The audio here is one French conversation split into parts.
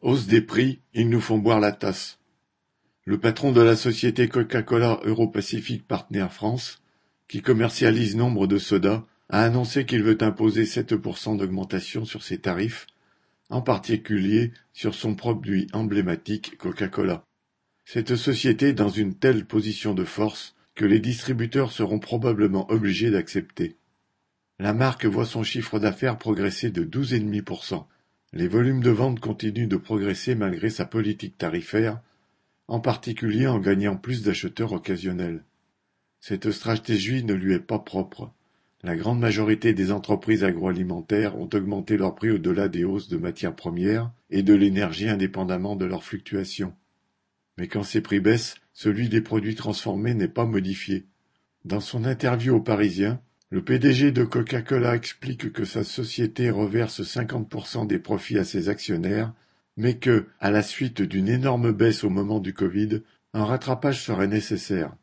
Hausse des prix, ils nous font boire la tasse. Le patron de la société Coca-Cola Europacific Partner France, qui commercialise nombre de sodas, a annoncé qu'il veut imposer 7% d'augmentation sur ses tarifs, en particulier sur son produit emblématique Coca-Cola. Cette société est dans une telle position de force que les distributeurs seront probablement obligés d'accepter. La marque voit son chiffre d'affaires progresser de 12,5%. Les volumes de vente continuent de progresser malgré sa politique tarifaire, en particulier en gagnant plus d'acheteurs occasionnels. Cette stratégie ne lui est pas propre. La grande majorité des entreprises agroalimentaires ont augmenté leurs prix au-delà des hausses de matières premières et de l'énergie indépendamment de leurs fluctuations. Mais quand ces prix baissent, celui des produits transformés n'est pas modifié. Dans son interview au Parisien, le PDG de Coca-Cola explique que sa société reverse 50% des profits à ses actionnaires, mais que, à la suite d'une énorme baisse au moment du Covid, un rattrapage serait nécessaire.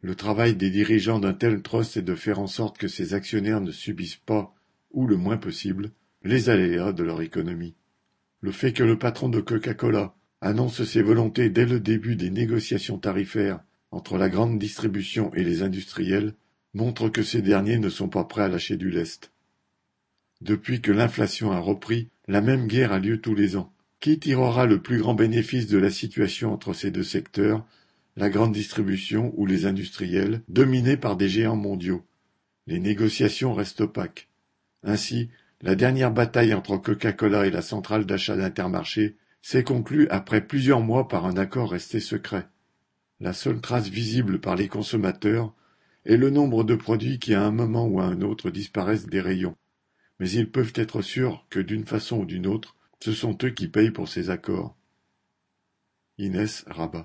Le travail des dirigeants d'un tel trust est de faire en sorte que ses actionnaires ne subissent pas, ou le moins possible, les aléas de leur économie. Le fait que le patron de Coca-Cola annonce ses volontés dès le début des négociations tarifaires entre la grande distribution et les industriels montre que ces derniers ne sont pas prêts à lâcher du lest. Depuis que l'inflation a repris, la même guerre a lieu tous les ans. Qui tirera le plus grand bénéfice de la situation entre ces deux secteurs, la grande distribution ou les industriels, dominés par des géants mondiaux Les négociations restent opaques. Ainsi, la dernière bataille entre Coca-Cola et la centrale d'achat d'Intermarché s'est conclue après plusieurs mois par un accord resté secret. La seule trace visible par les consommateurs et le nombre de produits qui à un moment ou à un autre disparaissent des rayons. Mais ils peuvent être sûrs que d'une façon ou d'une autre, ce sont eux qui payent pour ces accords. Inès Rabat